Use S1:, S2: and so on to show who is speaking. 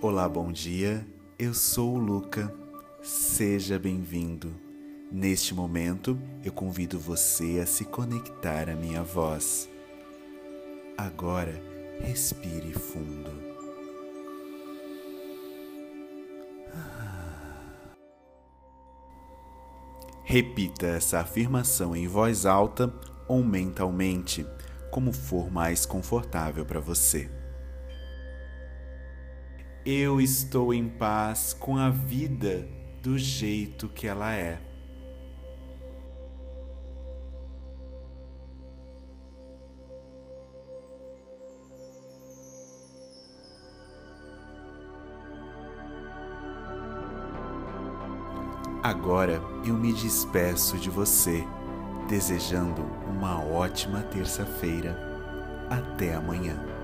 S1: Olá, bom dia. Eu sou o Luca. Seja bem-vindo. Neste momento, eu convido você a se conectar à minha voz. Agora, respire fundo. Repita essa afirmação em voz alta ou mentalmente, como for mais confortável para você. Eu estou em paz com a vida do jeito que ela é. Agora eu me despeço de você, desejando uma ótima terça-feira. Até amanhã.